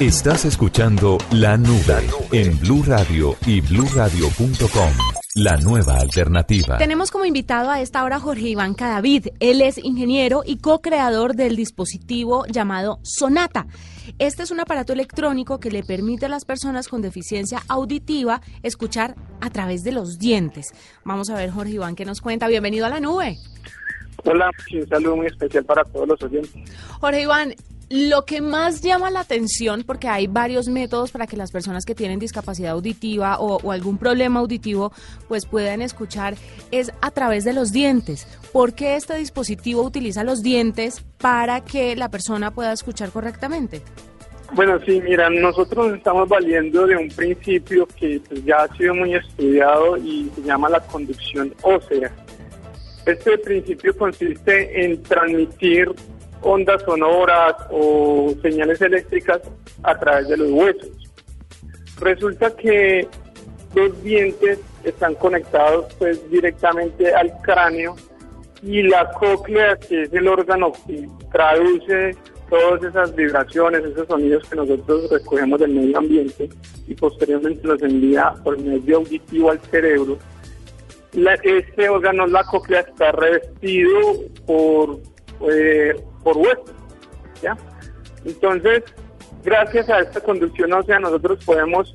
Estás escuchando La Nube en Blue Radio y bluradio.com. La nueva alternativa. Tenemos como invitado a esta hora Jorge Iván Cadavid. Él es ingeniero y co-creador del dispositivo llamado Sonata. Este es un aparato electrónico que le permite a las personas con deficiencia auditiva escuchar a través de los dientes. Vamos a ver, Jorge Iván, qué nos cuenta. Bienvenido a la nube. Hola, un saludo muy especial para todos los oyentes. Jorge Iván, lo que más llama la atención, porque hay varios métodos para que las personas que tienen discapacidad auditiva o, algún problema auditivo pues puedan escuchar, es a través de los dientes. ¿Por qué este dispositivo utiliza los dientes para que la persona pueda escuchar correctamente? Bueno, sí, mira, nosotros estamos valiendo de un principio que pues, ya ha sido muy estudiado y se llama la conducción ósea. Este principio consiste en transmitir ondas sonoras o señales eléctricas a través de los huesos. Resulta que los dientes están conectados pues directamente al cráneo y la cóclea, que es el órgano que traduce todas esas vibraciones, esos sonidos que nosotros recogemos del medio ambiente y posteriormente los envía por medio auditivo al cerebro. este órgano, la cóclea, está revestido por eh, por hueso. ¿ya? Entonces, gracias a esta conducción ósea nosotros podemos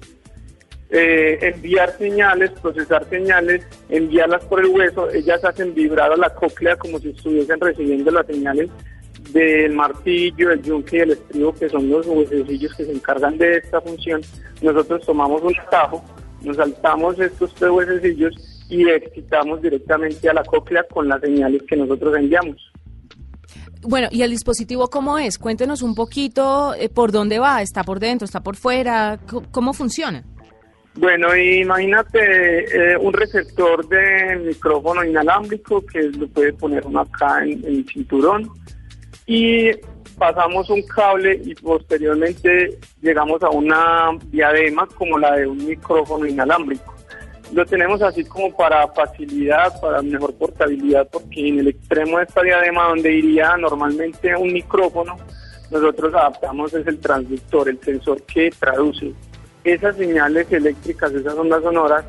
eh, enviar señales, procesar señales, enviarlas por el hueso, ellas hacen vibrar a la cóclea como si estuviesen recibiendo las señales del martillo, el yunque y el estribo, que son los huesecillos que se encargan de esta función. Nosotros tomamos un atajo, nos saltamos estos tres huesecillos y excitamos directamente a la cóclea con las señales que nosotros enviamos. Bueno, ¿y el dispositivo cómo es? Cuéntenos un poquito eh, por dónde va, está por dentro, está por fuera, ¿cómo funciona? Bueno, imagínate eh, un receptor de micrófono inalámbrico que lo puede poner uno acá en, en el cinturón y pasamos un cable y posteriormente llegamos a una diadema como la de un micrófono inalámbrico. Lo tenemos así como para facilidad, para mejor portabilidad, porque en el extremo de esta diadema donde iría normalmente un micrófono, nosotros adaptamos es el transductor, el sensor que traduce esas señales eléctricas, esas ondas sonoras,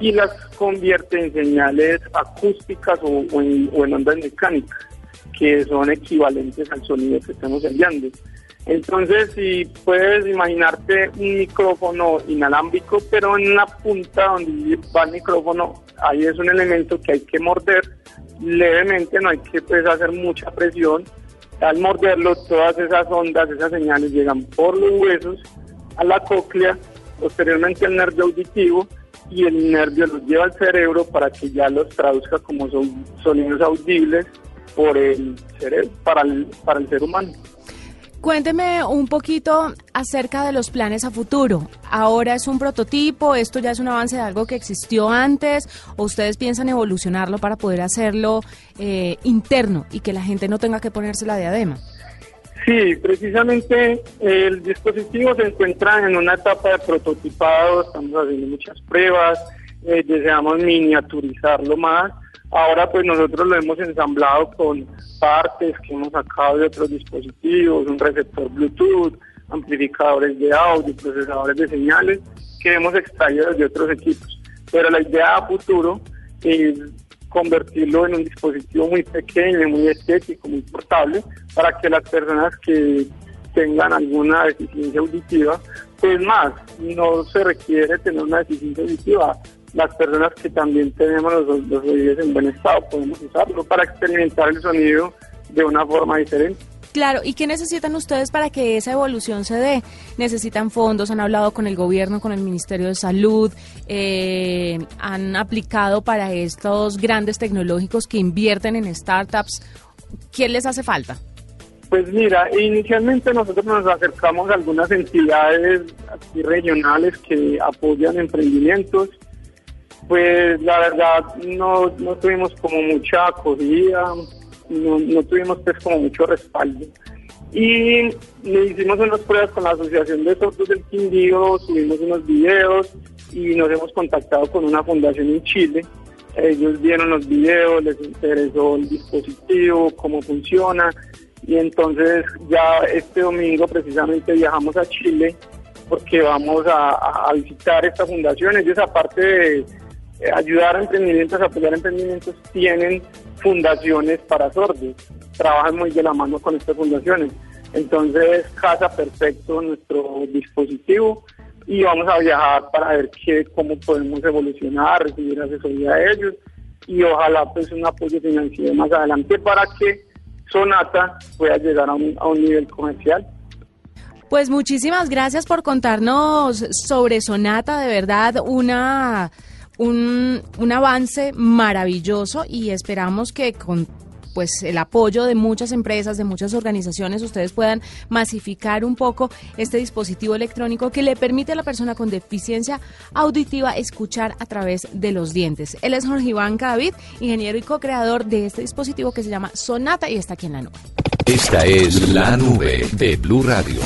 y las convierte en señales acústicas o, en, o en ondas mecánicas, que son equivalentes al sonido que estamos enviando. Entonces, si puedes imaginarte un micrófono inalámbrico, pero en la punta donde va el micrófono, ahí es un elemento que hay que morder levemente, no hay que pues, hacer mucha presión. Al morderlo, todas esas ondas, esas señales llegan por los huesos a la cóclea, posteriormente al nervio auditivo, y el nervio los lleva al cerebro para que ya los traduzca como son sonidos audibles por el cerebro, para para el ser humano. Cuénteme un poquito acerca de los planes a futuro. ¿Ahora es un prototipo? ¿Esto ya es un avance de algo que existió antes? ¿O ustedes piensan evolucionarlo para poder hacerlo eh, interno y que la gente no tenga que ponerse la diadema? Sí, precisamente el dispositivo se encuentra en una etapa de prototipado, estamos haciendo muchas pruebas, eh, deseamos miniaturizarlo más Ahora pues nosotros lo hemos ensamblado con partes que hemos sacado de otros dispositivos, un receptor Bluetooth, amplificadores de audio, procesadores de señales que hemos extraído de otros equipos. Pero la idea a futuro es convertirlo en un dispositivo muy pequeño, muy estético, muy portable, para que las personas que tengan alguna deficiencia auditiva, pues más, no se requiere tener una deficiencia auditiva, las personas que también tenemos los, los oídos en buen estado podemos usarlo para experimentar el sonido de una forma diferente. Claro, ¿y qué necesitan ustedes para que esa evolución se dé? ¿Necesitan fondos? ¿Han hablado con el gobierno, con el Ministerio de Salud? Eh, ¿Han aplicado para estos grandes tecnológicos que invierten en startups? ¿Qué les hace falta? Pues mira, inicialmente nosotros nos acercamos a algunas entidades regionales que apoyan emprendimientos pues la verdad no, no tuvimos como mucha acogida, no, tuvimos pues como mucho respaldo. Y le hicimos unas pruebas con la Asociación de Sordos del Quindío, subimos unos videos y nos hemos contactado con una fundación en Chile. Ellos vieron los videos, les interesó el dispositivo, cómo funciona Y entonces ya este domingo precisamente viajamos a Chile porque vamos a, visitar esta fundación. Ellos aparte de ayudar a emprendimientos, apoyar emprendimientos, tienen fundaciones para sordos. Trabajan muy de la mano con estas fundaciones. Entonces casa perfecto nuestro dispositivo y vamos a viajar para ver qué, cómo podemos evolucionar, recibir asesoría de ellos y ojalá pues un apoyo financiero más adelante para que Sonata pueda llegar a un, a un nivel comercial. Pues muchísimas gracias por contarnos sobre Sonata, de verdad una un, un avance maravilloso y esperamos que con pues el apoyo de muchas empresas, de muchas organizaciones, ustedes puedan masificar un poco este dispositivo electrónico que le permite a la persona con deficiencia auditiva escuchar a través de los dientes. Él es Jorge Iván David, ingeniero y co-creador de este dispositivo que se llama Sonata y está aquí en la nube. Esta es la nube de Blue Radio.